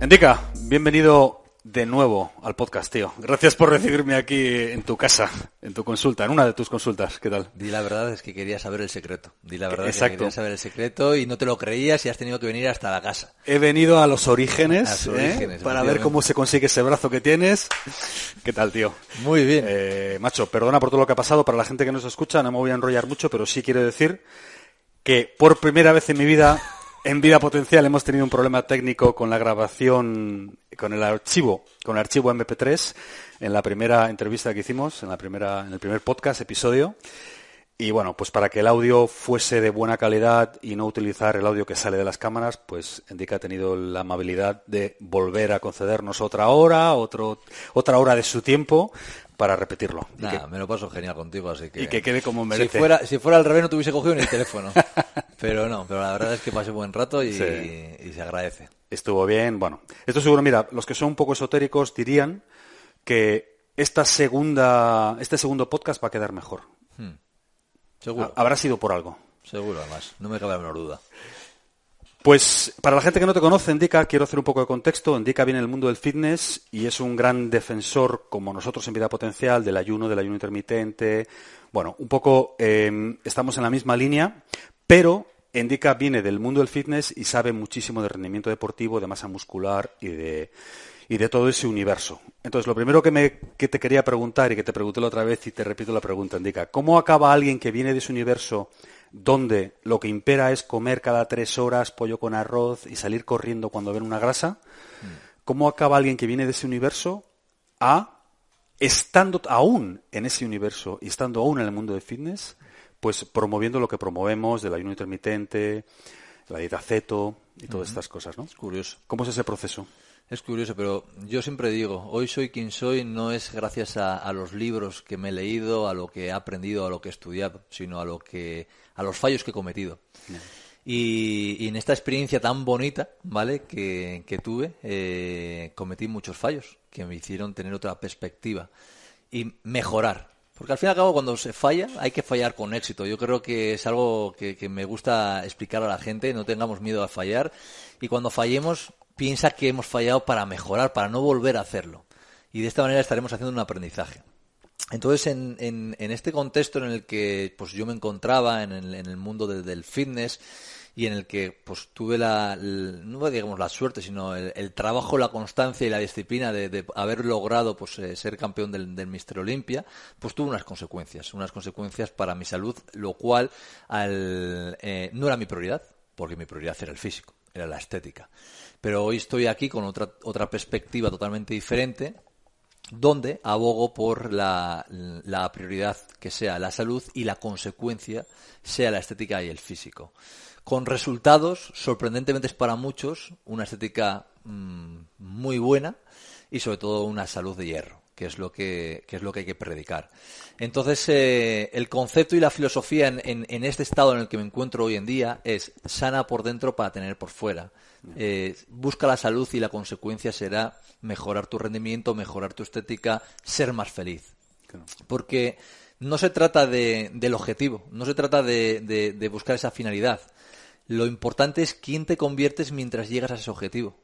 Endica, bienvenido de nuevo al podcast, tío. Gracias por recibirme aquí en tu casa, en tu consulta, en una de tus consultas. ¿Qué tal? Di la verdad es que quería saber el secreto. Di la verdad es que quería saber el secreto y no te lo creías y has tenido que venir hasta la casa. He venido a los orígenes, ¿eh? para ver cómo se consigue ese brazo que tienes. ¿Qué tal, tío? Muy bien. Eh, macho, perdona por todo lo que ha pasado. Para la gente que nos escucha, no me voy a enrollar mucho, pero sí quiero decir que por primera vez en mi vida en Vida Potencial hemos tenido un problema técnico con la grabación, con el archivo, con el archivo MP3 en la primera entrevista que hicimos, en la primera, en el primer podcast, episodio. Y bueno, pues para que el audio fuese de buena calidad y no utilizar el audio que sale de las cámaras, pues Endica ha tenido la amabilidad de volver a concedernos otra hora, otro, otra hora de su tiempo para repetirlo. Nada, me lo paso genial contigo, así que... Y que quede como merece. Si fuera, si fuera al revés no te hubiese cogido ni el teléfono. pero no, pero la verdad es que pasé buen rato y, se agradece. Estuvo bien, bueno. Esto seguro, mira, los que son un poco esotéricos dirían que esta segunda, este segundo podcast va a quedar mejor. Hmm. Seguro. Habrá sido por algo. Seguro, además. No me cabe la menor duda. Pues para la gente que no te conoce, Indica, quiero hacer un poco de contexto. Indica viene del mundo del fitness y es un gran defensor, como nosotros en Vida Potencial, del ayuno, del ayuno intermitente. Bueno, un poco em, estamos en la misma línea, pero Indica viene del mundo del fitness y sabe muchísimo de rendimiento deportivo, de masa muscular y de, y de todo ese universo. Entonces, lo primero que, me, que te quería preguntar y que te pregunté la otra vez y te repito la pregunta, Indica, ¿cómo acaba alguien que viene de ese universo donde lo que impera es comer cada tres horas pollo con arroz y salir corriendo cuando ven una grasa, ¿cómo acaba alguien que viene de ese universo a, estando aún en ese universo y estando aún en el mundo de fitness, pues promoviendo lo que promovemos del ayuno intermitente, la dieta ceto y todas estas cosas, ¿no? Es curioso. ¿Cómo es ese proceso? Es curioso, pero yo siempre digo, hoy soy quien soy no es gracias a, los libros que me he leído, a lo que he aprendido, a lo que he estudiado, sino a lo que, a los fallos que he cometido. Y, en esta experiencia tan bonita, ¿vale? Que, tuve, eh, cometí muchos fallos que me hicieron tener otra perspectiva y mejorar. Porque al fin y al cabo, cuando se falla, hay que fallar con éxito. Yo creo que es algo que, que me gusta explicar a la gente, no tengamos miedo a fallar. Y cuando fallemos, piensa que hemos fallado para mejorar, para no volver a hacerlo. Y de esta manera estaremos haciendo un aprendizaje. Entonces, en, este contexto en el que pues, yo me encontraba, en el, mundo del fitness, y en el que pues tuve la, no digamos la suerte, sino el, trabajo, la constancia y la disciplina de, haber logrado pues eh, ser campeón del, del Mister Olimpia, pues tuvo unas consecuencias, unas consecuencias para mi salud, lo cual al, eh, no era mi prioridad, porque mi prioridad era el físico, era la estética. Pero hoy estoy aquí con otra, otra perspectiva totalmente diferente, donde abogo por la, la, prioridad que sea la salud y la consecuencia sea la estética y el físico. Con resultados, sorprendentemente para muchos, una estética mm, muy buena y sobre todo una salud de hierro que es lo que, es lo que hay que predicar. Entonces, eh, el concepto y la filosofía en, en, este estado en el que me encuentro hoy en día es sana por dentro para tener por fuera. Eh, busca la salud y la consecuencia será mejorar tu rendimiento, mejorar tu estética, ser más feliz. Porque no se trata de, del objetivo, no se trata de, de buscar esa finalidad. Lo importante es quién te conviertes mientras llegas a ese objetivo.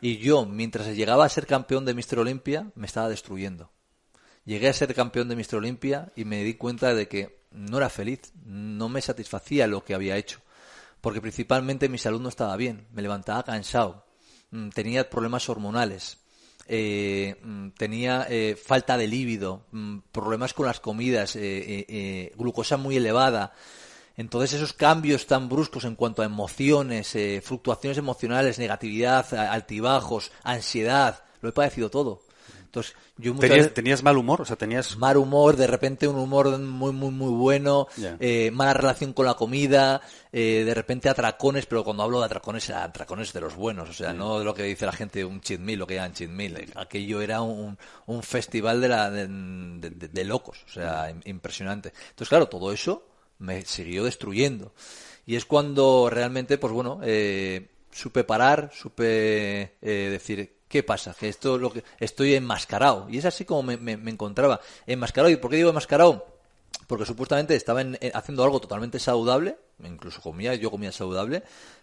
Y yo, mientras llegaba a ser campeón de Mr. Olympia, me estaba destruyendo. Llegué a ser campeón de Mr. Olympia y me di cuenta de que no era feliz, no me satisfacía lo que había hecho, porque principalmente mi salud no estaba bien, me levantaba cansado, mm, tenía problemas hormonales, eh, mm, tenía eh, falta de líbido, mm, problemas con las comidas, eh, glucosa muy elevada. Entonces esos cambios tan bruscos en cuanto a emociones, fluctuaciones emocionales, negatividad, altibajos, ansiedad, lo he padecido todo. Entonces, yo ¿Tenías, mal humor? O sea, tenías... Mal humor, de repente un humor muy, muy, muy bueno, eh, mala relación con la comida, eh, de repente atracones, pero cuando hablo de atracones, atracones de los buenos, o sea, no de lo que dice la gente un cheat meal, lo que llaman cheat meal. Aquello era un, un festival de, la, de, locos, o sea, impresionante. Entonces, claro, todo eso me siguió destruyendo. Y es cuando realmente, pues bueno, eh, supe parar, supe decir, ¿Qué pasa? Que esto lo que estoy enmascarado. Y es así como me, encontraba. Enmascarado. ¿Y por qué digo enmascarado? Porque supuestamente estaba haciendo algo totalmente saludable, incluso comía, yo comía saludable,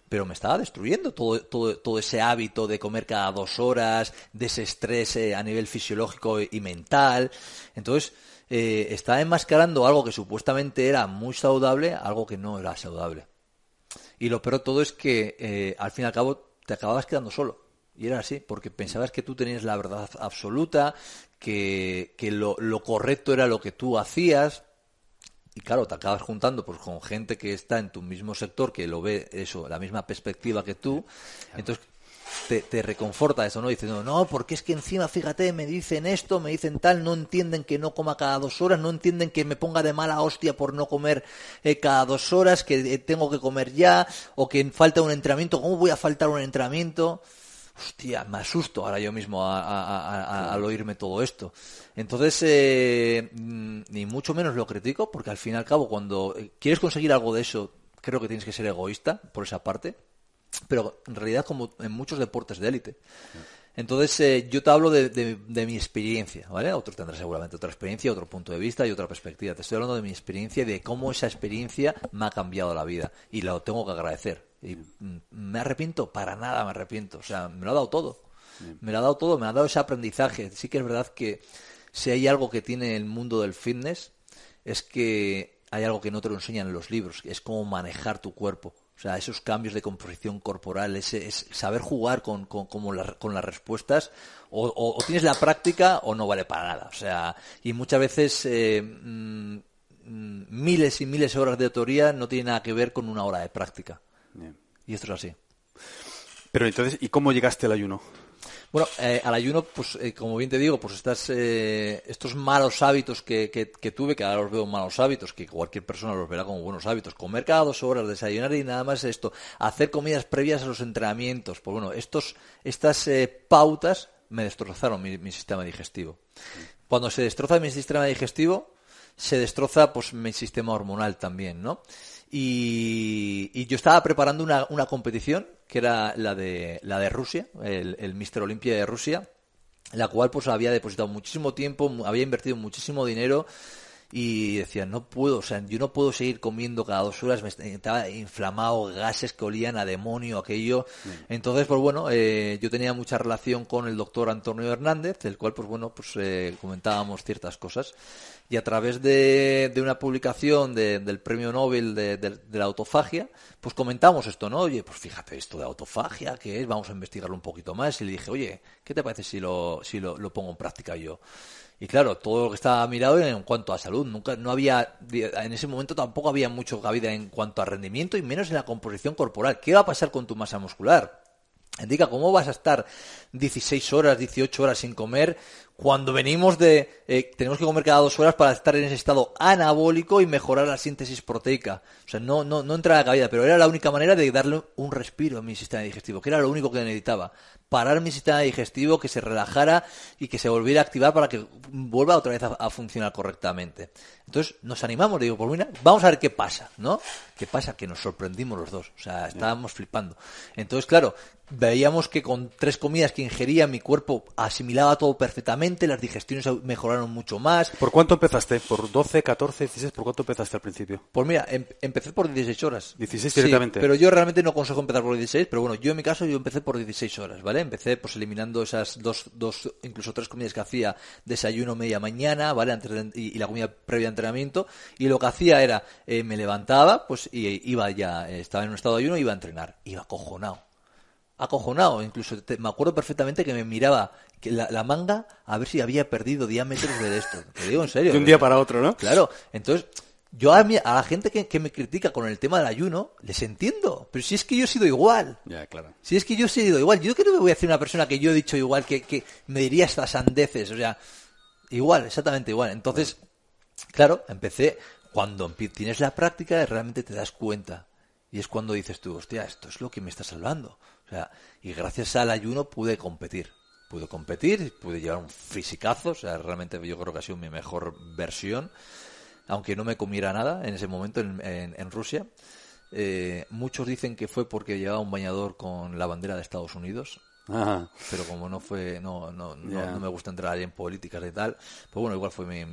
pero me estaba destruyendo todo, todo, todo ese hábito de comer cada dos horas, de ese estrés eh, a nivel fisiológico y mental. Entonces, eh, estaba enmascarando algo que supuestamente era muy saludable, algo que no era saludable. Y lo peor de todo es que, eh, al fin y al cabo, te acababas quedando solo. Y era así, porque pensabas que tú tenías la verdad absoluta, que, lo, correcto era lo que tú hacías. Y claro, te acabas juntando pues, con gente que está en tu mismo sector, que lo ve eso, la misma perspectiva que tú. Entonces te, reconforta eso, ¿no? Diciendo, no, porque es que encima, fíjate, me dicen esto, me dicen tal, no entienden que no coma cada dos horas, no entienden que me ponga de mala hostia por no comer eh, cada dos horas, que eh, tengo que comer ya, o que falta un entrenamiento, ¿cómo voy a faltar un entrenamiento? hostia, me asusto ahora yo mismo al oírme todo esto. Entonces, eh, mm, ni mucho menos lo critico, porque al fin y al cabo, cuando eh, quieres conseguir algo de eso, creo que tienes que ser egoísta por esa parte, pero en realidad como en muchos deportes de élite. Entonces, eh, yo te hablo de, mi experiencia, ¿vale? Otro tendrá seguramente otra experiencia, otro punto de vista y otra perspectiva. Te estoy hablando de mi experiencia y de cómo esa experiencia me ha cambiado la vida. Y lo tengo que agradecer. Y mm, me arrepiento, para nada me arrepiento. O sea, me lo ha dado todo. Me lo ha dado todo, me ha dado ese aprendizaje. Sí que es verdad que si hay algo que tiene el mundo del fitness, es que hay algo que no te lo enseñan en los libros, es cómo manejar tu cuerpo. O sea, esos cambios de composición corporal, ese, es saber jugar con, con, con las respuestas, o, tienes la práctica o no vale para nada. O sea, y muchas veces eh, mm, miles y miles de horas de teoría no tienen nada que ver con una hora de práctica. Y esto es así. Pero entonces, ¿y cómo llegaste al ayuno? Bueno, eh, al ayuno, pues eh, como bien te digo, pues estas, eh, estos malos hábitos que, que, tuve, que ahora los veo malos hábitos, que cualquier persona los verá como buenos hábitos, comer cada dos horas, desayunar y nada más esto, hacer comidas previas a los entrenamientos, pues bueno, estos, estas pautas me destrozaron mi, sistema digestivo. Cuando se destroza mi sistema digestivo, se destroza pues mi sistema hormonal también, ¿no? Y, yo estaba preparando una, una, competición que era la de, la de Rusia, el, el Mister Olimpia de Rusia, la cual pues había depositado muchísimo tiempo, había invertido muchísimo dinero y decía, no puedo, o sea, yo no puedo seguir comiendo cada dos horas, me estaba inflamado, gases que olían a demonio, aquello. Entonces, pues bueno, eh, yo tenía mucha relación con el doctor Antonio Hernández, el cual, pues bueno, pues eh, comentábamos ciertas cosas. Y a través de, de una publicación del premio Nobel de, de, la autofagia, pues comentamos esto, ¿no? Oye, pues fíjate esto de autofagia, ¿qué es? Vamos a investigarlo un poquito más. Y le dije, oye, ¿qué te parece si lo, si lo, lo pongo en práctica yo? Y claro, todo lo que estaba mirado en cuanto a salud. Nunca, no había, en ese momento tampoco había mucho cabida en cuanto a rendimiento y menos en la composición corporal. ¿Qué va a pasar con tu masa muscular? Indica, ¿cómo vas a estar 16 horas, 18 horas sin comer cuando venimos de... Eh, tenemos que comer cada dos horas para estar en ese estado anabólico y mejorar la síntesis proteica. O sea, no, no, no entra a la cabida, pero era la única manera de darle un respiro a mi sistema digestivo, que era lo único que necesitaba. Parar mi sistema digestivo, que se relajara y que se volviera a activar para que vuelva otra vez a, funcionar correctamente. Entonces nos animamos, digo, pues mira, vamos a ver qué pasa, ¿no? ¿Qué pasa? Que nos sorprendimos los dos. O sea, estábamos flipando. Entonces, claro, veíamos que con tres comidas que ingería mi cuerpo asimilaba todo perfectamente, las digestiones mejoraron mucho más. ¿Por cuánto empezaste? ¿Por 12, 14, 16? ¿Por cuánto empezaste al principio? Pues mira, em, empecé por 16 horas. 16 directamente. pero yo realmente no consejo empezar por 16, pero bueno, yo en mi caso yo empecé por 16 horas, ¿vale? Empecé pues eliminando esas dos, dos, incluso tres comidas que hacía, desayuno media mañana, ¿vale? Antes y, la comida previa a entrenamiento, y lo que hacía era, eh, me levantaba, pues, y iba ya, estaba en un estado de ayuno, iba a entrenar, iba acojonado. Acojonado, incluso me acuerdo perfectamente que me miraba la, la, manga a ver si había perdido diámetros de esto. Te digo en serio. De un día para otro, ¿no? Claro, entonces yo a, a la gente que, me critica con el tema del ayuno, les entiendo. Pero si es que yo he sido igual. Ya, claro. Si es que yo he sido igual. Yo creo que voy a decir una persona que yo he dicho igual, que, que me diría estas sandeces. O sea, igual, exactamente igual. Entonces, claro, empecé. Cuando tienes la práctica, realmente te das cuenta. Y es cuando dices tú, hostia, esto es lo que me está salvando. O sea, y gracias al ayuno pude competir. Pude competir, pude llevar un fisicazo. O sea, realmente yo creo que ha sido mi mejor versión aunque no me comiera nada en ese momento en, Rusia. Eh, muchos dicen que fue porque llevaba un bañador con la bandera de Estados Unidos. Pero como no fue, no, no, no, me gusta entrar en políticas y tal, pues bueno, igual fue mi,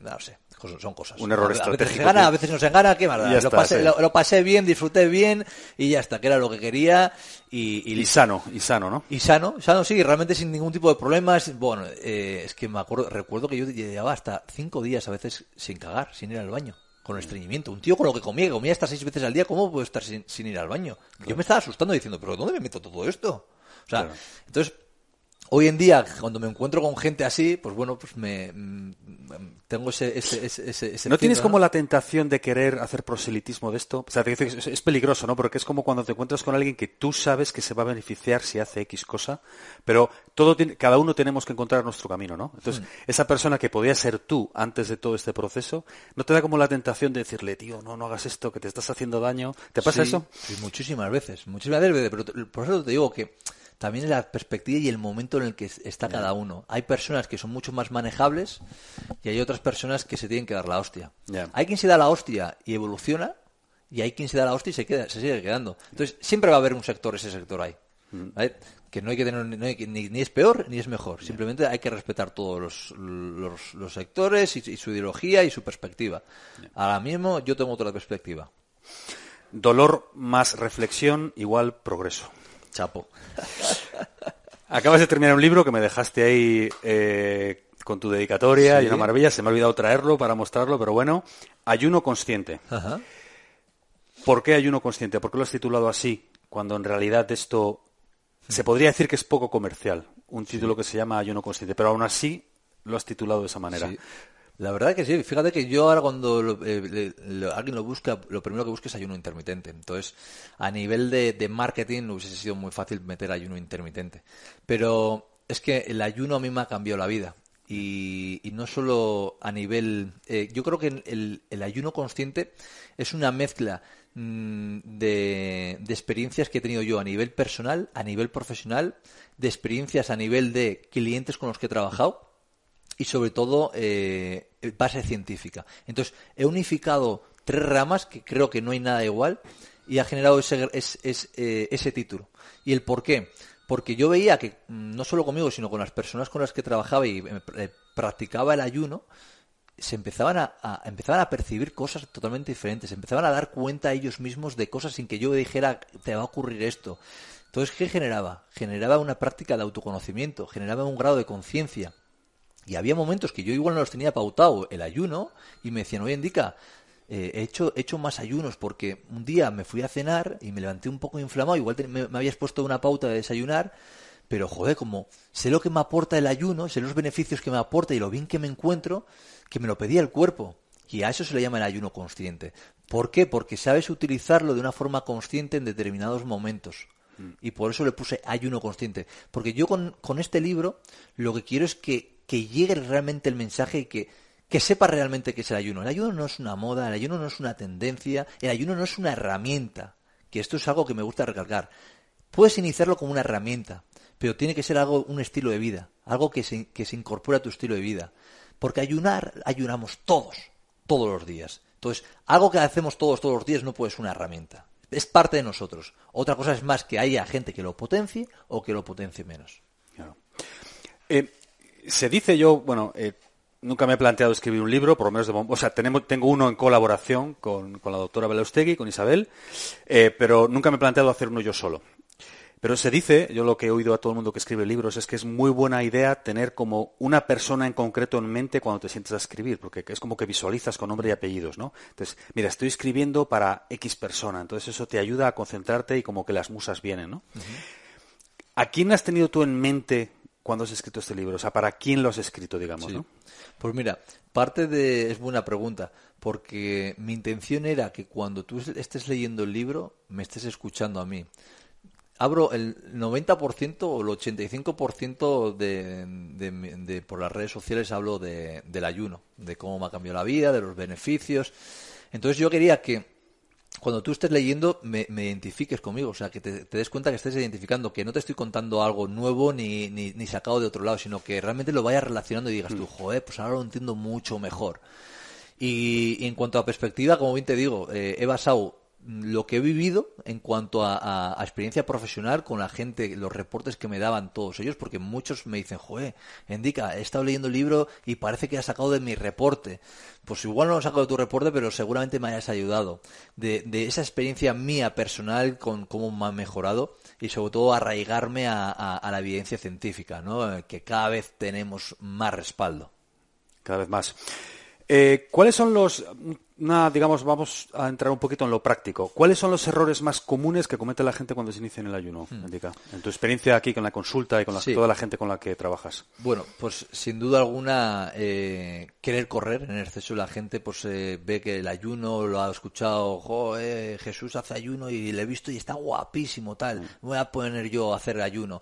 no sé, son cosas. Un error a, veces se gana, a veces no se gana, qué más. Lo, pasé, lo, pasé bien, disfruté bien y ya está, que era lo que quería y, y, sano, y sano, ¿no? Y sano, sano sí, realmente sin ningún tipo de problemas. Bueno, eh, es que me acuerdo, recuerdo que yo llevaba hasta cinco días a veces sin cagar, sin ir al baño con estreñimiento. Un tío con lo que comía, que comía hasta seis veces al día, ¿cómo puedo estar sin, sin ir al baño? Yo me estaba asustando diciendo, pero ¿dónde me meto todo esto? O sea, entonces, hoy en día, cuando me encuentro con gente así, pues bueno, pues me mm, tengo ese... ese, ese, ¿No tienes como la tentación de querer hacer proselitismo de esto? O sea, es, peligroso, ¿no? Porque es como cuando te encuentras con alguien que tú sabes que se va a beneficiar si hace X cosa, pero todo cada uno tenemos que encontrar nuestro camino, ¿no? Entonces, hmm. esa persona que podía ser tú antes de todo este proceso, ¿no te da como la tentación de decirle, tío, no, no hagas esto, que te estás haciendo daño? ¿Te pasa eso? Sí, muchísimas veces, muchísimas veces, pero por eso te digo que también la perspectiva y el momento en el que está cada uno. Hay personas que son mucho más manejables y hay otras personas que se tienen que dar la hostia. Hay quien se da la hostia y evoluciona y hay quien se da la hostia y se, queda, se sigue quedando. Entonces, siempre va a haber un sector, ese sector ahí. Mm. Que no hay que tener, ni, es peor ni es mejor. Simplemente hay que respetar todos los, los, sectores y, su ideología y su perspectiva. Ahora mismo yo tengo otra perspectiva. Dolor más reflexión igual progreso. Chapo. Acabas de terminar un libro que me dejaste ahí eh, con tu dedicatoria y una maravilla. Se me ha olvidado traerlo para mostrarlo, pero bueno. Ayuno consciente. ¿Por qué ayuno consciente? ¿Por qué lo has titulado así? Cuando en realidad esto se podría decir que es poco comercial. Un título que se llama Ayuno consciente, pero aún así lo has titulado de esa manera. La verdad que sí, fíjate que yo ahora cuando eh, alguien lo busca, lo primero que busca es ayuno intermitente. Entonces, a nivel de, de marketing hubiese sido muy fácil meter ayuno intermitente. Pero es que el ayuno a mí me ha cambiado la vida. Y, no solo a nivel... Eh, yo creo que el, ayuno consciente es una mezcla mm, de experiencias que he tenido yo a nivel personal, a nivel profesional, de experiencias a nivel de clientes con los que he trabajado y sobre todo eh, base científica. Entonces, he unificado tres ramas que creo que no hay nada igual y ha generado ese, eh, ese título. ¿Y el por qué? Porque yo veía que mm, no solo conmigo, sino con las personas con las que trabajaba y eh, practicaba el ayuno, se empezaban a, a, empezaban a percibir cosas totalmente diferentes, empezaban a dar cuenta ellos mismos de cosas sin que yo dijera te va a ocurrir esto. Entonces, ¿qué generaba? Generaba una práctica de autoconocimiento, generaba un grado de conciencia y había momentos que yo igual no los tenía pautado el ayuno y me decían, oye, Indica, eh, he, hecho, he hecho más ayunos porque un día me fui a cenar y me levanté un poco inflamado, igual me, habías puesto una pauta de desayunar, pero joder, como sé lo que me aporta el ayuno, sé los beneficios que me aporta y lo bien que me encuentro, que me lo pedía el cuerpo. Y a eso se le llama el ayuno consciente. ¿Por qué? Porque sabes utilizarlo de una forma consciente en determinados momentos. Mm. Y por eso le puse ayuno consciente. Porque yo con, con este libro lo que quiero es que que llegue realmente el mensaje y que, que sepa realmente qué es el ayuno. El ayuno no es una moda, el ayuno no es una tendencia, el ayuno no es una herramienta, que esto es algo que me gusta recalcar. Puedes iniciarlo como una herramienta, pero tiene que ser algo, un estilo de vida, algo que se, que se incorpora a tu estilo de vida. Porque ayunar, ayunamos todos, todos los días. Entonces, algo que hacemos todos, todos los días no puede ser una herramienta. Es parte de nosotros. Otra cosa es más que haya gente que lo potencie o que lo potencie menos. Claro. Eh, se dice yo, bueno, eh, nunca me he planteado escribir un libro, por lo menos, de, o sea, tenemos, tengo uno en colaboración con, la doctora Belaustegui, con Isabel, eh, pero nunca me he planteado hacer uno yo solo. Pero se dice, yo lo que he oído a todo el mundo que escribe libros, es que es muy buena idea tener como una persona en concreto en mente cuando te sientes a escribir, porque es como que visualizas con nombre y apellidos, ¿no? Entonces, mira, estoy escribiendo para X persona, entonces eso te ayuda a concentrarte y como que las musas vienen, ¿no? ¿A quién has tenido tú en mente cuando has escrito este libro? O sea, ¿para quién lo has escrito, digamos, ¿no? Pues mira, parte de... es buena pregunta, porque mi intención era que cuando tú estés leyendo el libro, me estés escuchando a mí abro el 90% o el 85% de, de, por las redes sociales hablo de, del ayuno, de cómo me ha cambiado la vida, de los beneficios. Entonces yo quería que cuando tú estés leyendo me, identifiques conmigo, o sea, que te, des cuenta que estés identificando, que no te estoy contando algo nuevo ni, ni, ni, sacado de otro lado, sino que realmente lo vayas relacionando y digas tú, mm. joder, pues ahora lo entiendo mucho mejor. Y, en cuanto a perspectiva, como bien te digo, eh, he basado lo que he vivido en cuanto a, experiencia profesional con la gente, los reportes que me daban todos ellos, porque muchos me dicen, joder, Indica, he estado leyendo el libro y parece que has sacado de mi reporte. Pues igual no lo he sacado de tu reporte, pero seguramente me hayas ayudado. De, esa experiencia mía personal con cómo me ha mejorado y sobre todo arraigarme a, la evidencia científica, ¿no? que cada vez tenemos más respaldo. Cada vez más. Eh, ¿Cuáles son los, digamos, vamos a entrar un poquito en lo práctico. ¿Cuáles son los errores más comunes que comete la gente cuando se inicia en el ayuno, hmm. En tu experiencia aquí con la consulta y con toda la gente con la que trabajas. Bueno, pues sin duda alguna, eh, querer correr en exceso. La gente pues eh, ve que el ayuno lo ha escuchado, Jesús hace ayuno y le he visto y está guapísimo, tal. Hmm. Me voy a poner yo a hacer ayuno.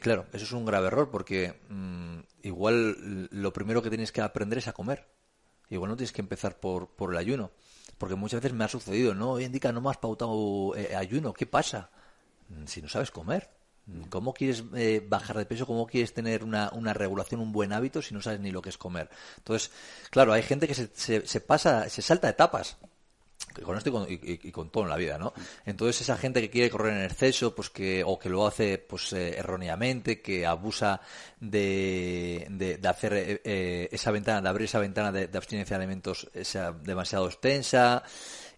claro, eso es un grave error porque mm, igual lo primero que tienes que aprender es a comer. Igual no tienes que empezar por, por el ayuno. Porque muchas veces me ha sucedido, ¿no? Hoy indica, no me has pautado eh, ayuno. ¿Qué pasa? Mm, si no sabes comer. Mm, ¿Cómo quieres eh, bajar de peso? ¿Cómo quieres tener una, una, regulación, un buen hábito si no sabes ni lo que es comer? Entonces, claro, hay gente que se, se, se pasa, se salta etapas con esto y con, todo en la vida, ¿no? Entonces esa gente que quiere correr en exceso, pues que o que lo hace pues eh, erróneamente, que abusa de, de, hacer eh, eh, esa ventana, de abrir esa ventana de, abstinencia de alimentos esa, demasiado extensa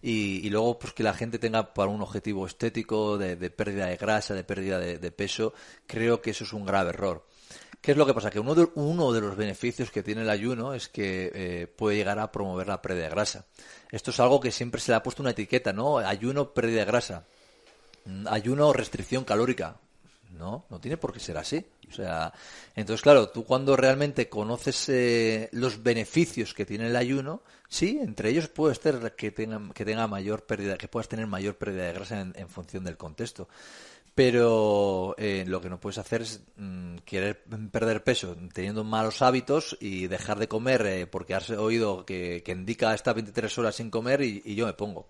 y, luego pues que la gente tenga para un objetivo estético de, pérdida de grasa, de pérdida de peso, creo que eso es un grave error. ¿Qué es lo que pasa? Que uno de, uno de los beneficios que tiene el ayuno es que eh, puede llegar a promover la pérdida de grasa. Esto es algo que siempre se le ha puesto una etiqueta, ¿no? Ayuno, pérdida de grasa. Mm, ayuno, restricción calórica. No, no tiene por qué ser así. O sea, entonces, claro, tú cuando realmente conoces eh, los beneficios que tiene el ayuno, sí, entre ellos puede ser que tenga, que tenga mayor pérdida, que puedas tener mayor pérdida de grasa en función del contexto. Pero eh, lo que no puedes hacer es mm, querer perder peso teniendo malos hábitos y dejar de comer eh, porque has oído que, indica hasta 23 horas sin comer y, yo me pongo.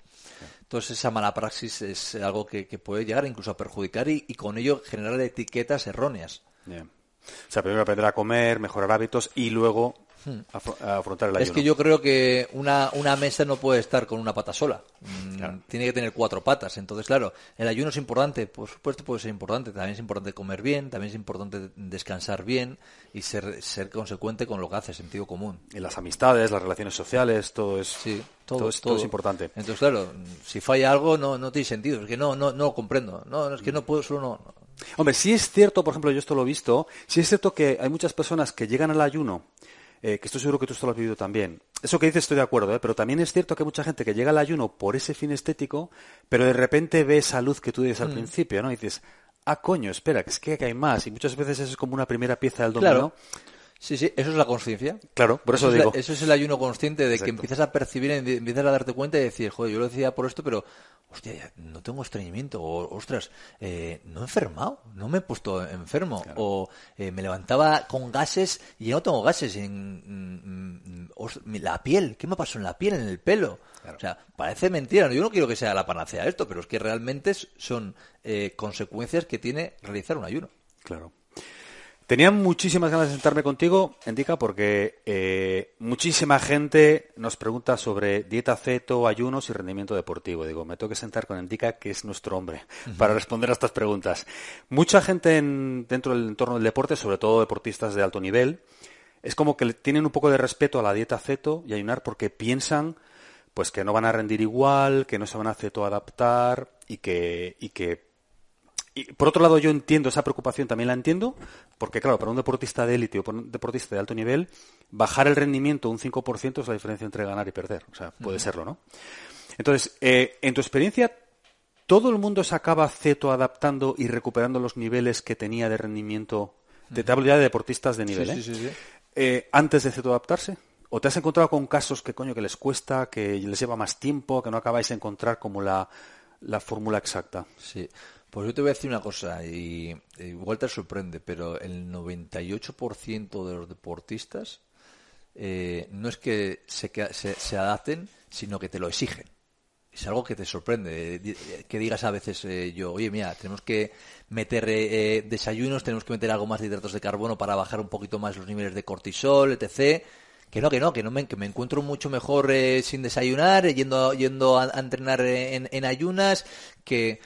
Entonces esa mala praxis es algo que, puede llegar incluso a perjudicar y, con ello generar etiquetas erróneas. O sea, primero aprender a comer, mejorar hábitos y luego Hmm. afrontar el ayuno. Es que yo creo que una, una mesa no puede estar con una pata sola. Mm, tiene que tener cuatro patas. Entonces, claro, el ayuno es importante. Por supuesto puede ser importante. También es importante comer bien. También es importante descansar bien y ser, ser consecuente con lo que hace, sentido común. Y las amistades, las relaciones sociales, todo es... Sí. Todo, es, todo, es importante. Entonces, claro, si falla algo no, no tiene sentido. Es que no, no, no lo comprendo. No, es que no puedo, solo no. Hombre, sí es cierto, por ejemplo, yo esto lo he visto, sí es cierto que hay muchas personas que llegan al ayuno eh, que estoy seguro que tú esto lo has vivido también. Eso que dices estoy de acuerdo, ¿eh? pero también es cierto que hay mucha gente que llega al ayuno por ese fin estético, pero de repente ve esa luz que tú dices al mm. principio, ¿no? Y dices, ah, coño, espera, que es que hay más. Y muchas veces eso es como una primera pieza del dominó. Sí, sí, eso es la conciencia. Claro, por eso, digo. eso es el ayuno consciente de que empiezas a percibir, empiezas a darte cuenta y decir, joder, yo lo decía por esto, pero, hostia, no tengo estreñimiento, o, ostras, eh, no he enfermado, no me he puesto enfermo, o eh, me levantaba con gases y ya no tengo gases en, mm, mm, la piel, ¿qué me pasó en la piel, en el pelo? O sea, parece mentira, yo no quiero que sea la panacea esto, pero es que realmente son eh, consecuencias que tiene realizar un ayuno. Claro. Tenía muchísimas ganas de sentarme contigo, Indica, porque eh, muchísima gente nos pregunta sobre dieta ceto, ayunos y rendimiento deportivo. Digo, me tengo que sentar con Indica, que es nuestro hombre, para responder a estas preguntas. Mucha gente dentro del entorno del deporte, sobre todo deportistas de alto nivel, es como que tienen un poco de respeto a la dieta ceto y ayunar porque piensan pues que no van a rendir igual, que no se van a ceto adaptar y que, y que y por otro lado, yo entiendo esa preocupación, también la entiendo, porque claro, para un deportista de élite o para un deportista de alto nivel, bajar el rendimiento un 5% es la diferencia entre ganar y perder. O sea, puede serlo, ¿no? Entonces, eh, en tu experiencia, ¿todo el mundo se acaba ceto adaptando y recuperando los niveles que tenía de rendimiento? de Te de deportistas de nivel, sí, sí, sí, eh, ¿Antes de ceto adaptarse? ¿O te has encontrado con casos que coño que les cuesta, que les lleva más tiempo, que no acabáis de encontrar como la, la fórmula exacta? Sí. Pues yo te voy a decir una cosa, y igual te sorprende, pero el 98% de los deportistas eh, no es que se, se, adapten, sino que te lo exigen. Es algo que te sorprende, eh, que digas a veces eh, yo, oye, mira, tenemos que meter desayunos, tenemos que meter algo más de hidratos de carbono para bajar un poquito más los niveles de cortisol, etc que no, que no, que no me, que me encuentro mucho mejor sin desayunar, yendo, yendo a, entrenar en, en, ayunas, que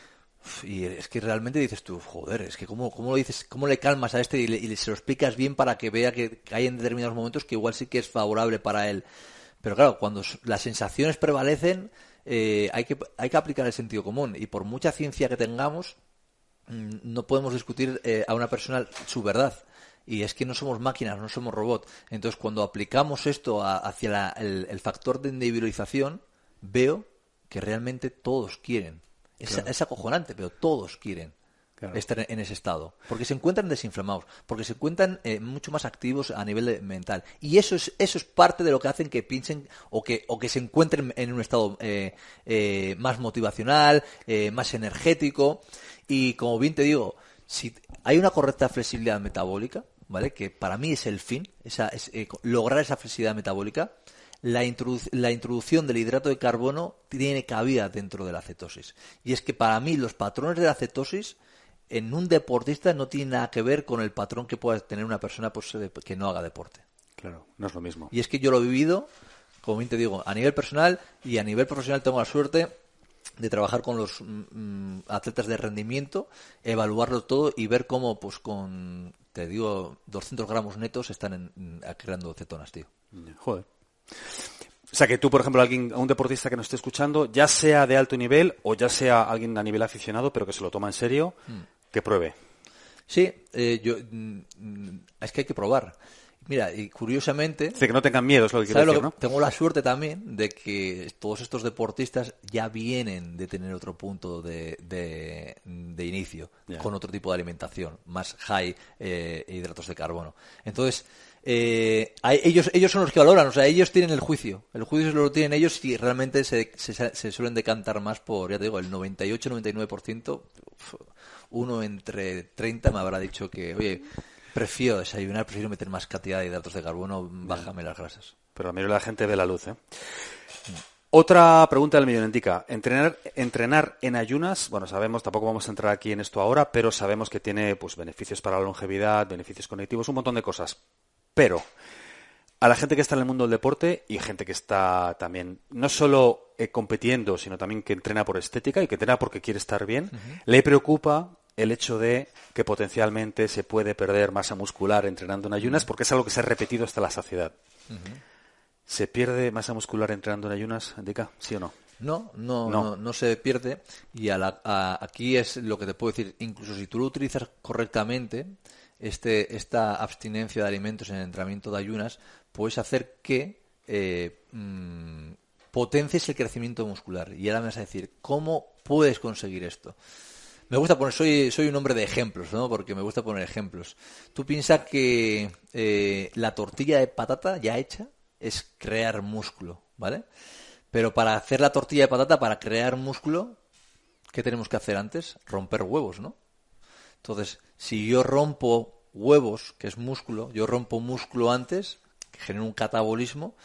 y es que realmente dices tú, joder, es que cómo, cómo lo dices, cómo le calmas a este y, le, se lo explicas bien para que vea que, hay en determinados momentos que igual sí que es favorable para él. Pero claro, cuando las sensaciones prevalecen, eh, hay, que, hay que aplicar el sentido común. Y por mucha ciencia que tengamos, mm, no podemos discutir eh, a una persona su verdad. Y es que no somos máquinas, no somos robots. Entonces, cuando aplicamos esto hacia el factor de individualización, veo que realmente todos quieren es, acojonante, pero todos quieren estar en ese estado. Porque se encuentran desinflamados, porque se encuentran eh, mucho más activos a nivel mental. Y eso es, eso es parte de lo que hacen que piensen o que, o que se encuentren en un estado eh, eh, más motivacional, más energético. Y como bien te digo, si hay una correcta flexibilidad metabólica, ¿vale? Que para mí es el fin, esa, es, lograr esa flexibilidad metabólica la, introducción del hidrato de carbono tiene cabida dentro de la cetosis. Y es que para mí los patrones de la cetosis en un deportista no tienen nada que ver con el patrón que pueda tener una persona pues, eh, que no haga deporte. Claro, no es lo mismo. Y es que yo lo he vivido, como bien te digo, a nivel personal y a nivel profesional tengo la suerte de trabajar con los mm, mm, atletas de rendimiento, evaluarlo todo y ver cómo, pues con, te digo, 200 gramos netos están creando cetonas, tío. Joder. O sea, que tú, por ejemplo, alguien, un deportista que nos esté escuchando, ya sea de alto nivel o ya sea alguien a nivel aficionado, pero que se lo toma en serio, mm. que pruebe. Sí, eh, yo, mm, es que hay que probar. Mira, y curiosamente... que no tengan miedo, es lo que quiero decir, ¿no? Tengo la suerte también de que todos estos deportistas ya vienen de tener otro punto de, de, inicio, con otro tipo de alimentación, más high eh, hidratos de carbono. Entonces, eh, ellos, ellos son los que valoran, o sea, ellos tienen el juicio. El juicio lo tienen ellos y realmente se, se, suelen decantar más por, ya te digo, el 98-99%. Uno entre 30 me habrá dicho que, oye, prefiero desayunar, prefiero meter más cantidad de hidratos de carbono, bájame las grasas. Pero a mí la gente ve la luz, ¿eh? Otra pregunta del millón indica, entrenar, entrenar en ayunas, bueno, sabemos, tampoco vamos a entrar aquí en esto ahora, pero sabemos que tiene pues beneficios para la longevidad, beneficios cognitivos, un montón de cosas. Pero a la gente que está en el mundo del deporte y gente que está también no solo eh, compitiendo, sino también que entrena por estética y que entrena porque quiere estar bien, le preocupa el hecho de que potencialmente se puede perder masa muscular entrenando en ayunas porque es algo que se ha repetido hasta la saciedad. ¿Se pierde masa muscular entrenando en ayunas, Indica? ¿Sí o no? No, no, no, no, se pierde. Y aquí es lo que te puedo decir. Incluso si tú lo utilizas correctamente, este, esta abstinencia de alimentos en el entrenamiento de ayunas, puedes hacer que eh, mm, potencies el crecimiento muscular. Y ahora me vas a decir, ¿cómo puedes conseguir esto? Me gusta poner, soy, soy un hombre de ejemplos, ¿no? Porque me gusta poner ejemplos. Tú piensas que eh, la tortilla de patata ya hecha es crear músculo, ¿vale? Pero para hacer la tortilla de patata, para crear músculo, ¿qué tenemos que hacer antes? Romper huevos, ¿no? Entonces, si yo rompo huevos, que es músculo, yo rompo músculo antes, que genera un catabolismo,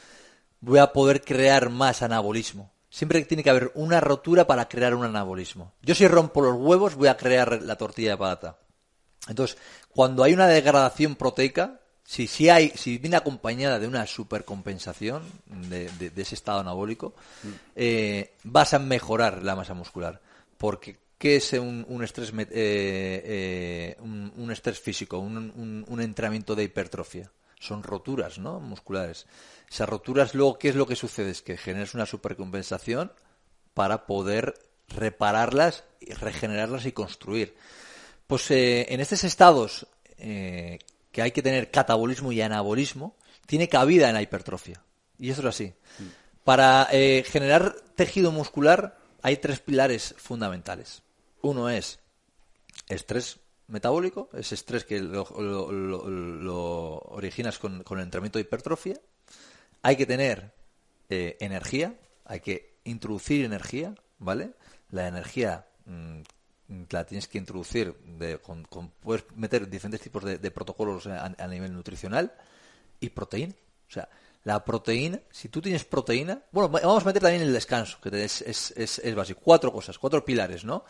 voy a poder crear más anabolismo. Siempre tiene que haber una rotura para crear un anabolismo. Yo si rompo los huevos, voy a crear la tortilla de patata. Entonces, cuando hay una degradación proteica, si, si, hay, si viene acompañada de una supercompensación de, de, ese estado anabólico, mm. eh, vas a mejorar la masa muscular. Porque ¿Qué es un, estrés, eh, eh, un, estrés físico, un, entrenamiento de hipertrofia? Son roturas ¿no? musculares. Esas roturas, luego, ¿qué es lo que sucede? Es que generas una supercompensación para poder repararlas, regenerarlas y construir. pues eh, en estos estados que hay que tener catabolismo y anabolismo, tiene cabida en la hipertrofia. Y eso es así. Para eh, generar tejido muscular hay tres pilares fundamentales. Uno es estrés metabólico, ese estrés que lo, originas con, el entrenamiento de hipertrofia. Hay que tener energía, hay que introducir energía, ¿vale? La energía mm, la tienes que introducir, puedes meter diferentes tipos de, protocolos a, nivel nutricional y proteína. O sea, la proteína, si tú tienes proteína, bueno, vamos a meter también el descanso, que es, es, es, básico. Cuatro cosas, cuatro pilares, ¿no?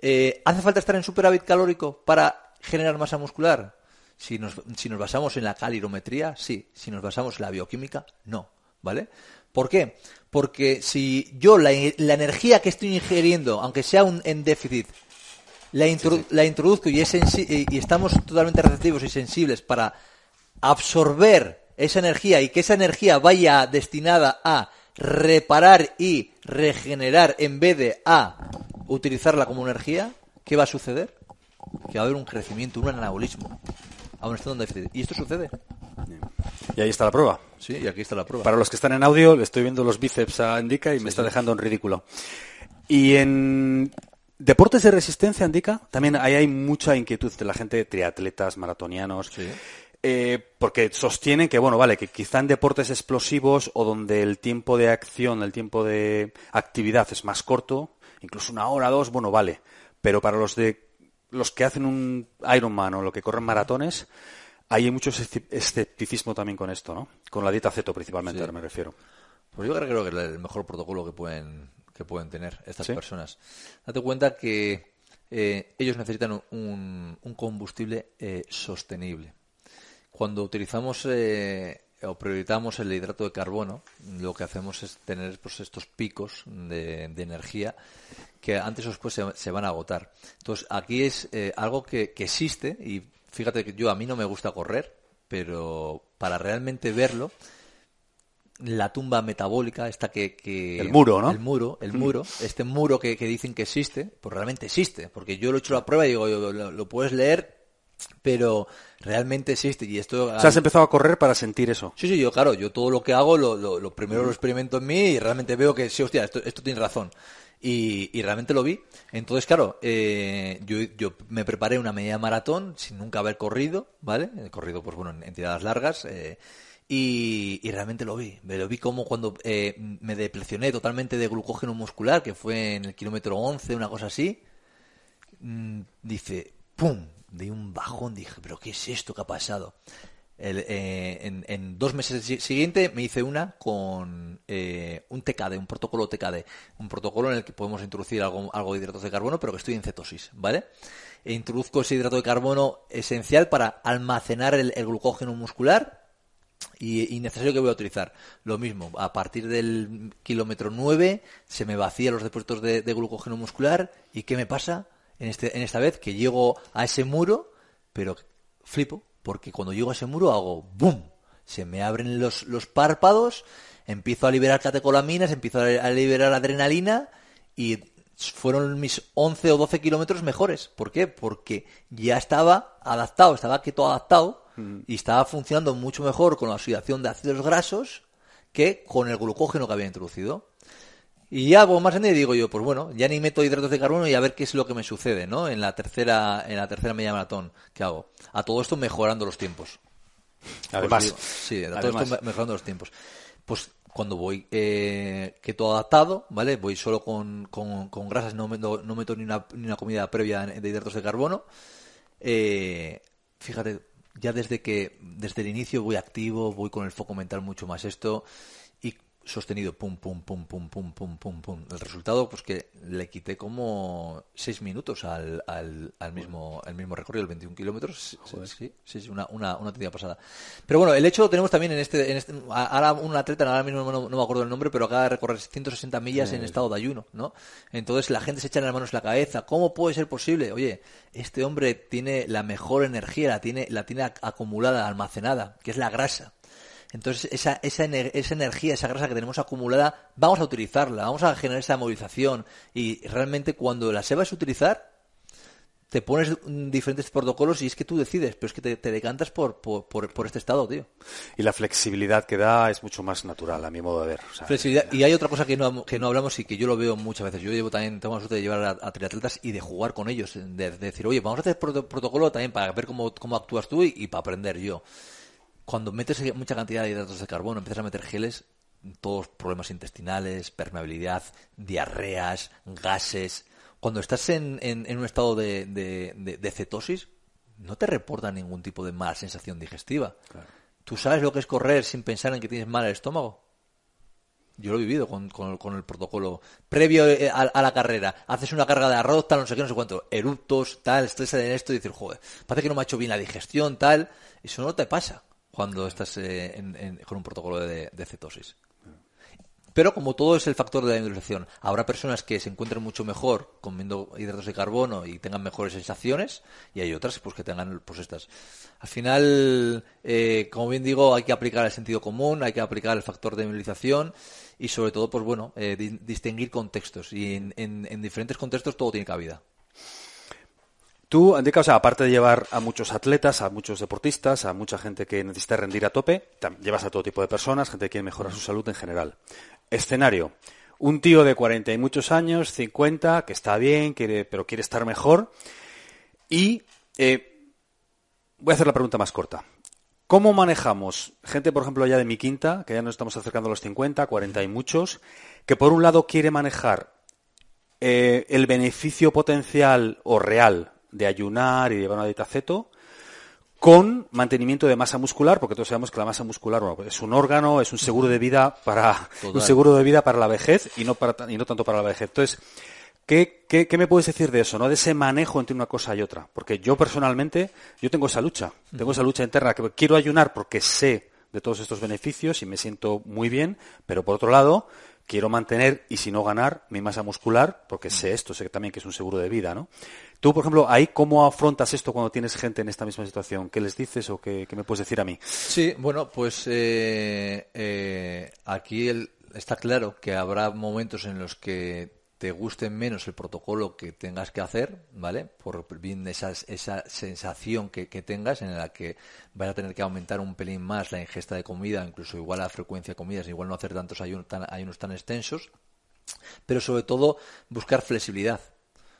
Eh, ¿Hace falta estar en superávit calórico para generar masa muscular? Si nos, si nos basamos en la calirometría, sí. Si nos basamos en la bioquímica, no. ¿Vale? ¿Por qué? Porque si yo la, energía que estoy ingiriendo, aunque sea un, en déficit, la, introduzco y, y estamos totalmente receptivos y sensibles para absorber esa energía y que esa energía vaya destinada a reparar y regenerar en vez de a utilizarla como energía, ¿qué va a suceder? Que va a haber un crecimiento, un anabolismo. Aún estando en déficit. Y esto sucede. Y ahí está la prueba. Sí, y aquí está la prueba. Para los que están en audio, le estoy viendo los bíceps a Indica y me está dejando en ridículo. Y en deportes de resistencia, Indica, también ahí hay mucha inquietud de la gente, triatletas, maratonianos. Eh, porque sostienen que, bueno, vale, que quizá en deportes explosivos o donde el tiempo de acción, el tiempo de actividad es más corto, incluso una hora, dos, bueno, vale. Pero para los de los que hacen un Ironman o lo que corren maratones, hay mucho escepticismo también con esto, ¿no? Con la dieta ceto principalmente, ahora me refiero. Pues yo creo que es el mejor protocolo que pueden, que pueden tener estas personas. Date cuenta que eh, ellos necesitan un, combustible eh, sostenible. Cuando utilizamos eh, o priorizamos el hidrato de carbono, lo que hacemos es tener pues, estos picos de, energía que antes o después se, van a agotar. Entonces, aquí es algo que, que, existe y fíjate que yo a mí no me gusta correr, pero para realmente verlo, la tumba metabólica, esta que, El muro, ¿no? El muro, el mm. muro, este muro que, dicen que existe, pues realmente existe, porque yo lo he hecho la prueba y digo, lo, puedes leer, pero realmente existe y esto... O sea, has empezado a correr para sentir eso. Sí, sí, yo claro, yo todo lo que hago, lo, lo, primero lo experimento en mí y realmente veo que sí, hostia, esto, esto tiene razón. Y, realmente lo vi. Entonces, claro, eh, yo, yo, me preparé una media maratón sin nunca haber corrido, ¿vale? He corrido, pues bueno, en, tiradas largas. Eh, y, realmente lo vi. Me lo vi como cuando eh, me deplecioné totalmente de glucógeno muscular, que fue en el kilómetro 11, una cosa así. Mm, dice, ¡pum! De un bajón, dije, ¿pero qué es esto que ha pasado? Eh, en, dos meses siguiente me hice una con eh, un TKD, un protocolo TKD, un protocolo en el que podemos introducir algo, algo de hidratos de carbono, pero que estoy en cetosis, ¿vale? E introduzco ese hidrato de carbono esencial para almacenar el, glucógeno muscular y, necesario que voy a utilizar. Lo mismo, a partir del kilómetro 9 se me vacían los depósitos de, de, glucógeno muscular y ¿qué me pasa en, este, en esta vez? Que llego a ese muro, pero flipo, porque cuando llego a ese muro hago ¡boom! Se me abren los, los párpados, empiezo a liberar catecolaminas, empiezo a liberar adrenalina y fueron mis 11 o 12 kilómetros mejores. ¿Por qué? Porque ya estaba adaptado, estaba quieto adaptado mm. y estaba funcionando mucho mejor con la oxidación de ácidos grasos que con el glucógeno que había introducido. Y ya hago más y digo yo, pues bueno, ya ni meto hidratos de carbono y a ver qué es lo que me sucede, ¿no? En la tercera, en la tercera media maratón que hago. A todo esto mejorando los tiempos. Además. Pues sí, a todo esto mejorando los tiempos. Pues cuando voy eh, todo adaptado, ¿vale? Voy solo con, con, grasas, no meto, no meto ni, una, ni una comida previa de hidratos de carbono. Eh, fíjate, ya desde que, desde el inicio voy activo, voy con el foco mental mucho más esto sostenido, pum, pum, pum, pum, pum, pum, pum, pum. El resultado, pues que le quité como seis minutos al, al, al mismo, al mismo recorrido, el 21 kilómetros. Sí, sí, una, una, una pasada. Pero bueno, el hecho lo tenemos también en este, en este, ahora un atleta, ahora mismo no, me acuerdo el nombre, pero acaba de recorrer 160 millas en estado de ayuno, ¿no? Entonces la gente se echa las manos en la cabeza. ¿Cómo puede ser posible? Oye, este hombre tiene la mejor energía, la tiene, la tiene acumulada, almacenada, que es la grasa. Entonces, esa, esa, esa energía, esa grasa que tenemos acumulada, vamos a utilizarla, vamos a generar esa movilización y realmente cuando la sepas utilizar, te pones diferentes protocolos y es que tú decides, pero es que te, decantas por, por, por, este estado, tío. Y la flexibilidad que da es mucho más natural, a mi modo de ver. flexibilidad. Y hay otra cosa que no, que no hablamos y que yo lo veo muchas veces. Yo llevo también, tengo la suerte de llevar a, triatletas y de jugar con ellos, de, decir, oye, vamos a hacer protocolo también para ver cómo, cómo actúas tú y, para aprender yo. Cuando metes mucha cantidad de hidratos de carbono, empiezas a meter geles, todos problemas intestinales, permeabilidad, diarreas, gases cuando estás en, en, un estado de, de, cetosis, no te reporta ningún tipo de mala sensación digestiva. ¿Tú sabes lo que es correr sin pensar en que tienes mal el estómago? Yo lo he vivido con, con, el protocolo. Previo eh, a, la carrera, haces una carga de arroz, tal, no sé qué, no sé cuánto. Eruptos, tal, estrés en esto y dices, joder, parece que no me ha hecho bien la digestión, tal. Eso no te pasa cuando estás eh, con un protocolo de, cetosis. Pero como todo es el factor de la industrialización, habrá personas que se encuentren mucho mejor comiendo hidratos de carbono y tengan mejores sensaciones y hay otras pues que tengan pues estas. Al final, eh, como bien digo, hay que aplicar el sentido común, hay que aplicar el factor de industrialización y sobre todo, pues bueno, eh, distinguir contextos y en, diferentes contextos todo tiene cabida. Tú, Andika, o sea, aparte de llevar a muchos atletas, a muchos deportistas, a mucha gente que necesita rendir a tope, llevas a todo tipo de personas, gente que quiere mejorar su salud en general. Escenario. Un tío de 40 y muchos años, 50, que está bien, pero quiere estar mejor. Y eh, voy a hacer la pregunta más corta. ¿Cómo manejamos gente, por ejemplo, ya de mi quinta, que ya nos estamos acercando a los 50, 40 y muchos, que por un lado quiere manejar eh, el beneficio potencial o real de ayunar y llevar una dieta ceto, con mantenimiento de masa muscular, porque todos sabemos que la masa muscular es un órgano, es un seguro de vida para un seguro de vida para la vejez y no para, y no tanto para la vejez. Entonces, ¿qué, qué, qué me puedes decir de eso, no? De ese manejo entre una cosa y otra, porque yo personalmente yo tengo esa lucha, tengo esa lucha interna que quiero ayunar porque sé de todos estos beneficios y me siento muy bien, pero por otro lado quiero mantener y si no ganar mi masa muscular, porque sé esto, sé también que es un seguro de vida, ¿no? Tú, por ejemplo, ahí, ¿cómo afrontas esto cuando tienes gente en esta misma situación? ¿Qué les dices o qué, me puedes decir a mí? Sí, bueno, pues eh, eh, aquí está claro que habrá momentos en los que te guste menos el protocolo que tengas que hacer, ¿vale? Por bien esa, esa sensación que, tengas en la que vas a tener que aumentar un pelín más la ingesta de comida, incluso igual la frecuencia de comidas, igual no hacer tantos ayunos tan, ayunos tan extensos, pero sobre todo buscar flexibilidad.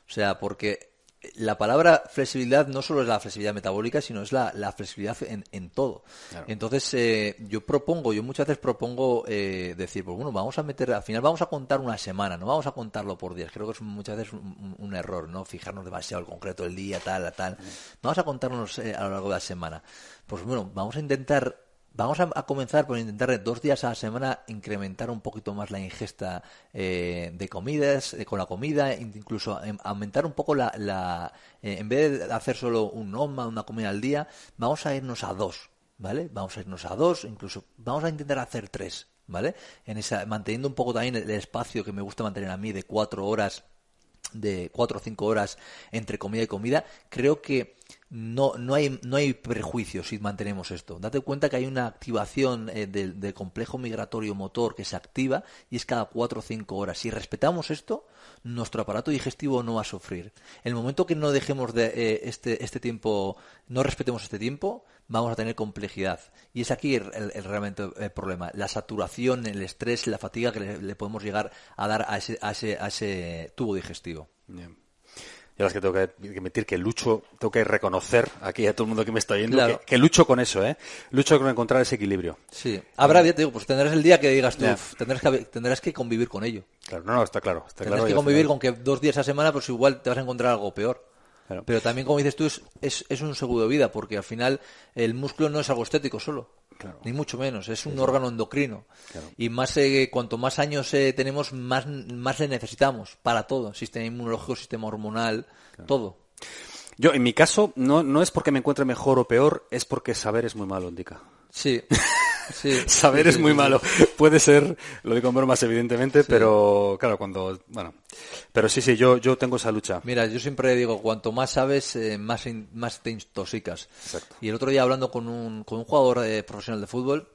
O sea, porque la palabra flexibilidad no solo es la flexibilidad metabólica, sino es la, flexibilidad en, todo. Entonces, eh, yo propongo, yo muchas veces propongo eh, decir, pues bueno, vamos a meter, al final vamos a contar una semana, no vamos a contarlo por días. Creo que es muchas veces un, error, ¿no? Fijarnos demasiado el concreto del día, tal, tal. Vamos a contarnos eh, a lo largo de la semana. Pues bueno, vamos a intentar Vamos a, comenzar por intentar dos días a la semana incrementar un poquito más la ingesta eh, de comidas, eh, con la comida, incluso em, aumentar un poco la... eh, en vez de hacer solo un OMA, una comida al día, vamos a irnos a dos, ¿vale? Vamos a irnos a dos, incluso vamos a intentar hacer tres, ¿vale? En esa, manteniendo un poco también el espacio que me gusta mantener a mí de cuatro horas de cuatro o cinco horas entre comida y comida, creo que no, no, hay, no hay prejuicios si mantenemos esto. Date cuenta que hay una activación eh, del, complejo migratorio motor que se activa y es cada cuatro o cinco horas. Si respetamos esto, nuestro aparato digestivo no va a sufrir. El momento que no dejemos de eh, este, este tiempo, no respetemos este tiempo, vamos a tener complejidad. Y es aquí el, realmente el problema. La saturación, el estrés, la fatiga que le, podemos llegar a dar a ese, a ese, a ese tubo digestivo. Yo las que tengo que admitir que lucho, tengo que reconocer aquí a todo el mundo que me está viendo que, lucho con eso, ¿eh? Lucho con encontrar ese equilibrio. Sí. Habrá, te digo, pues tendrás el día que digas tú, tendrás, que, tendrás que convivir con ello. Claro, no, no, está claro. Está tendrás que convivir con que dos días a semana, pues igual te vas a encontrar algo peor. Pero también, como dices tú, es, es, un seguro de vida, porque al final el músculo no es algo estético solo, ni mucho menos, es un órgano endocrino. Y más eh, cuanto más años eh, tenemos, más, más le necesitamos para todo, sistema inmunológico, sistema hormonal, todo. Yo, en mi caso, no, no es porque me encuentre mejor o peor, es porque saber es muy malo, indica. Sí. Saber es muy malo. Puede ser, lo digo en más evidentemente, pero claro, cuando, bueno, pero sí, sí, yo, yo tengo esa lucha. Mira, yo siempre digo, cuanto más sabes, eh, más, más te intoxicas. Y el otro día hablando con un, con un jugador eh, profesional de fútbol,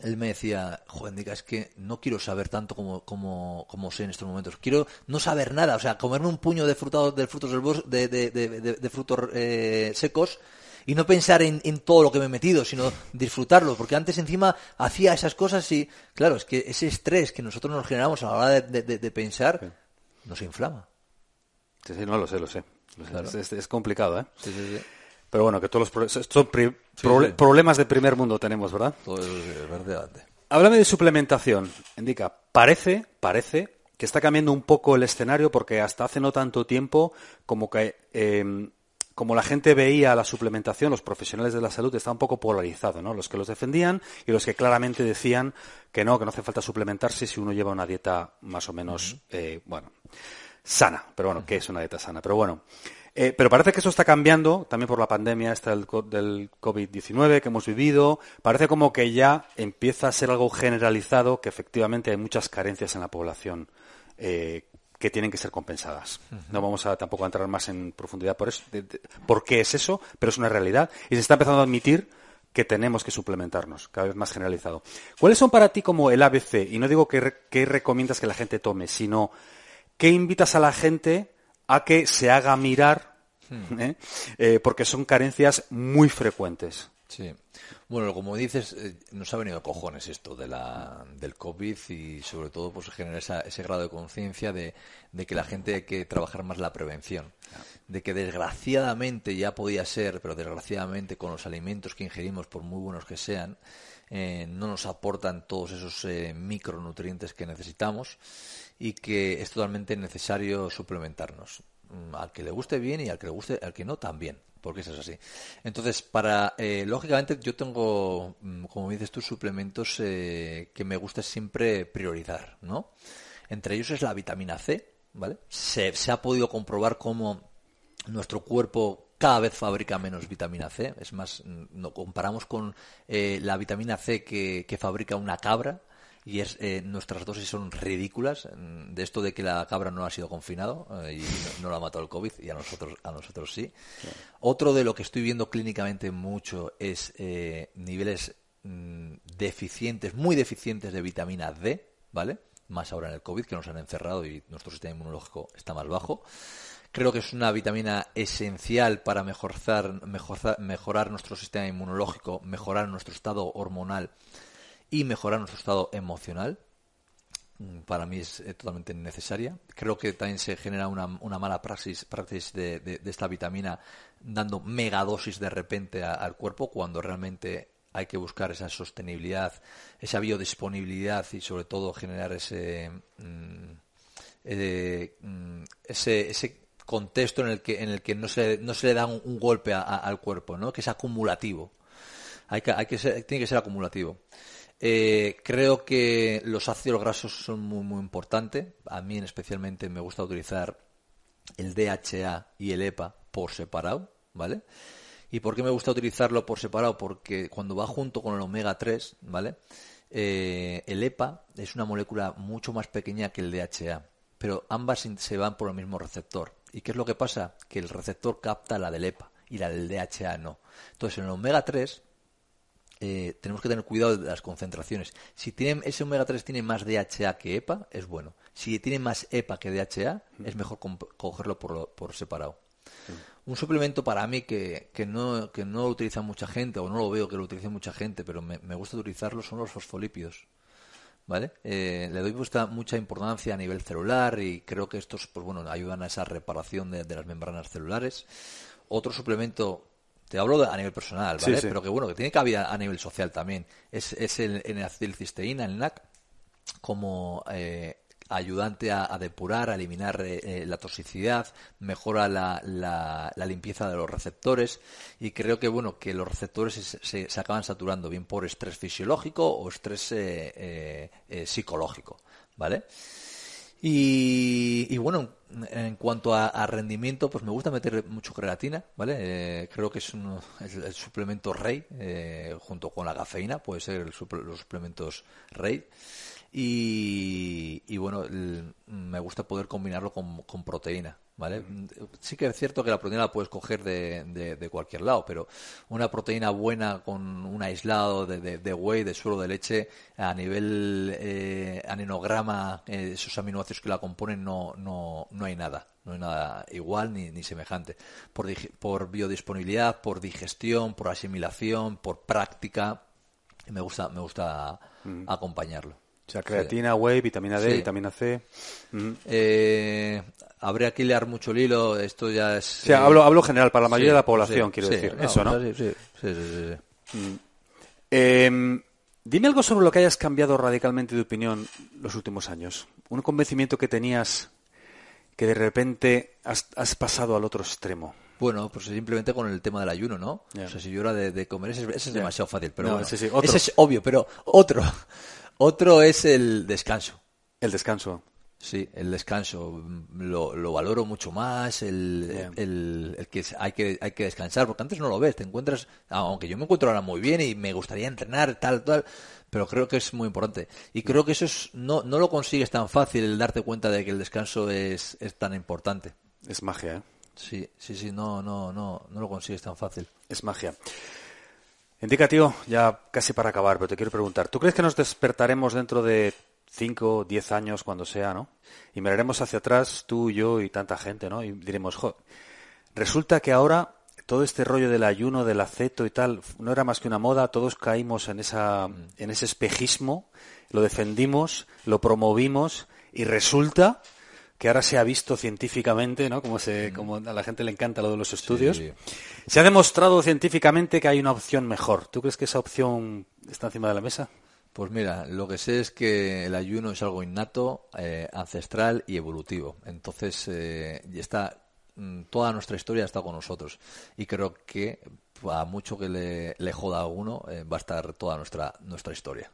él me decía, joder, es que no quiero saber tanto como, como, como sé en estos momentos. Quiero no saber nada, o sea, comerme un puño de, frutados, de frutos del bosque, de, de, de, frutos eh, secos y no pensar en, en, todo lo que me he metido, sino disfrutarlo, porque antes encima hacía esas cosas y, claro, es que ese estrés que nosotros nos generamos a la hora de, pensar nos inflama. Sí, sí, no lo sé, lo sé. Es, complicado, ¿eh? Sí, sí, sí. Pero bueno, que todos los son problemas de primer mundo tenemos, ¿verdad? Todo es verdad. Háblame de suplementación. Indica, parece, parece que está cambiando un poco el escenario porque hasta hace no tanto tiempo como que em, como la gente veía la suplementación, los profesionales de la salud está un poco polarizado, ¿no? Los que los defendían y los que claramente decían que no, que no hace falta suplementarse si uno lleva una dieta más o menos, eh, bueno, sana. Pero bueno, ¿qué es una dieta sana? Pero bueno, eh, pero parece que eso está cambiando, también por la pandemia esta del, del COVID-19 que hemos vivido. Parece como que ya empieza a ser algo generalizado, que efectivamente hay muchas carencias en la población eh, que tienen que ser compensadas. No vamos a tampoco a entrar más en profundidad por, eso, por qué es eso, pero es una realidad. Y se está empezando a admitir que tenemos que suplementarnos, cada vez más generalizado. ¿Cuáles son para ti como el ABC? Y no digo que, que recomiendas que la gente tome, sino ¿qué invitas a la gente a que se haga mirar, hmm. ¿eh? Eh, porque son carencias muy frecuentes. Sí. Bueno, como dices, eh, nos ha venido cojones esto de la, del COVID y sobre todo pues genera ese grado de conciencia de, que la gente hay que trabajar más la prevención. De que desgraciadamente ya podía ser, pero desgraciadamente con los alimentos que ingerimos, por muy buenos que sean, no nos aportan todos esos micronutrientes que necesitamos y que es totalmente necesario suplementarnos. Mm, al que le guste bien y al que le guste, al que no también, porque eso es así. Entonces, para, eh, lógicamente, yo tengo, mm, como dices tú, suplementos eh, que me gusta siempre priorizar, ¿no? Entre ellos es la vitamina C, ¿vale? Se, ha podido comprobar cómo nuestro cuerpo cada vez fabrica menos vitamina C. Es más, mm, no comparamos con eh, la vitamina C que, que fabrica una cabra, y es, eh, nuestras dosis son ridículas mm, de esto de que la cabra no ha sido confinado eh, y no, la ha matado el COVID y a nosotros a nosotros sí. Otro de lo que estoy viendo clínicamente mucho es eh, niveles mm, deficientes, muy deficientes de vitamina D, ¿vale? Más ahora en el COVID que nos han encerrado y nuestro sistema inmunológico está más bajo. Creo que es una vitamina esencial para mejorar, mejorar, mejorar nuestro sistema inmunológico, mejorar nuestro estado hormonal y mejorar nuestro estado emocional. Mm, para mí es eh, totalmente necesaria. Creo que también se genera una, una mala praxis, praxis de, esta vitamina dando megadosis de repente al cuerpo cuando realmente hay que buscar esa sostenibilidad, esa biodisponibilidad y sobre todo generar ese, mm, eh, mm, ese, ese contexto en el que, en el que no, se, no se le da un, golpe al cuerpo, ¿no? que es acumulativo. Hay que, hay que tiene que ser acumulativo. Eh, creo que los ácidos grasos son muy, muy importantes. A mí, especialmente, me gusta utilizar el DHA y el EPA por separado, ¿vale? ¿Y por qué me gusta utilizarlo por separado? Porque cuando va junto con el omega 3, ¿vale? Eh, el EPA es una molécula mucho más pequeña que el DHA, pero ambas se van por el mismo receptor. ¿Y qué es lo que pasa? Que el receptor capta la del EPA y la del DHA no. Entonces, en el omega 3 eh, tenemos que tener cuidado de las concentraciones. Si tiene, ese omega 3 tiene más DHA que EPA, es bueno. Si tiene más EPA que DHA, es mejor cogerlo por, por separado. Un suplemento para mí que, que, no, que no lo utiliza mucha gente, o no lo veo que lo utilice mucha gente, pero me, gusta utilizarlo, son los fosfolípidos. ¿Vale? Eh, le doy mucha importancia a nivel celular y creo que estos pues bueno, ayudan a esa reparación de las membranas celulares. Otro suplemento te hablo a nivel personal, ¿vale? Pero que bueno, que tiene cabida a nivel social también. Es, es el N-acetilcisteína, el NAC, como eh, ayudante a, depurar, a eliminar eh, eh, la toxicidad, mejora la, la, limpieza de los receptores y creo que bueno que los receptores se, se, acaban saturando bien por estrés fisiológico o estrés psicológico, ¿vale? Y, bueno, en cuanto a, rendimiento, pues me gusta meter mucho creatina, ¿vale? Eh, creo que es, el, suplemento rey, eh, junto con la cafeína, puede ser los suplementos rey. y, bueno, me gusta poder combinarlo con proteína. ¿Vale? Sí que es cierto que la proteína la puedes coger de, de, cualquier lado, pero una proteína buena con un aislado de, de, whey, de suelo de leche, a nivel eh, aninograma, eh, esos aminoácidos que la componen, no, no, no hay nada. No hay nada igual ni, ni semejante. Por, por biodisponibilidad, por digestión, por asimilación, por práctica, me gusta, me gusta acompañarlo. O sea, creatina, whey, vitamina D, vitamina C. Eh, habría que hilar mucho el hilo, esto ya es... O sea, hablo, hablo general, para la mayoría de la población, quiero decir. Eso, ¿no? Sí, sí, sí. Mm. Em, dime algo sobre lo que hayas cambiado radicalmente de opinión los últimos años. Un convencimiento que tenías que de repente has, pasado al otro extremo. Bueno, pues simplemente con el tema del ayuno, ¿no? O sea, si yo era de, comer, ese, es demasiado fácil, pero bueno, ese es obvio, pero otro. Otro es el descanso. El descanso. Sí, el descanso lo, lo valoro mucho más, el, el, que hay que hay que descansar, porque antes no lo ves, te encuentras, aunque yo me encuentro ahora muy bien y me gustaría entrenar, tal, tal, pero creo que es muy importante. Y creo que eso es, no, no lo consigues tan fácil, el darte cuenta de que el descanso es, es tan importante. Es magia, ¿eh? Sí, sí, sí, no, no, no, no lo consigues tan fácil. Es magia. Indica, tío, ya casi para acabar, pero te quiero preguntar, ¿tú crees que nos despertaremos dentro de 5, 10 años, cuando sea, ¿no? Y miraremos hacia atrás, tú, yo y tanta gente, ¿no? Y diremos, jo, resulta que ahora todo este rollo del ayuno, del aceto y tal, no era más que una moda, todos caímos en, esa, en ese espejismo, lo defendimos, lo promovimos y resulta que ahora se ha visto científicamente, ¿no? Como, se, como a la gente le encanta lo de los estudios. Se ha demostrado científicamente que hay una opción mejor. ¿Tú crees que esa opción está encima de la mesa? Pues mira, lo que sé es que el ayuno es algo innato, eh, ancestral y evolutivo. Entonces, eh, está, mm, toda nuestra historia está con nosotros. Y creo que a mucho que le, le joda a uno, eh, va a estar toda nuestra, nuestra historia.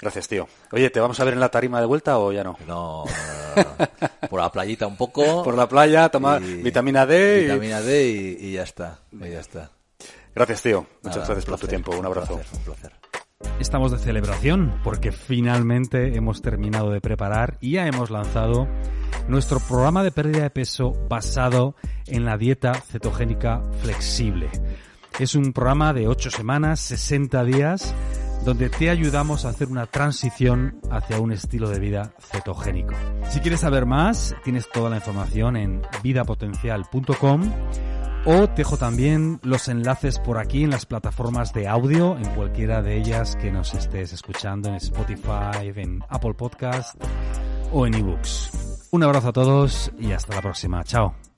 Gracias, tío. Oye, ¿te vamos a ver en la tarima de vuelta o ya no? No, por la playita un poco. Por la playa, tomar vitamina D. Vitamina D y, ya está. Y ya está. Gracias, tío. Muchas gracias por tu tiempo. Un abrazo. Un placer, Estamos de celebración porque finalmente hemos terminado de preparar y ya hemos lanzado nuestro programa de pérdida de peso basado en la dieta cetogénica flexible. Es un programa de 8 semanas, 60 días donde te ayudamos a hacer una transición hacia un estilo de vida cetogénico. Si quieres saber más, tienes toda la información en vidapotencial.com o te dejo también los enlaces por aquí en las plataformas de audio, en cualquiera de ellas que nos estés escuchando, en Spotify, en Apple Podcast o en eBooks. Un abrazo a todos y hasta la próxima. Chao.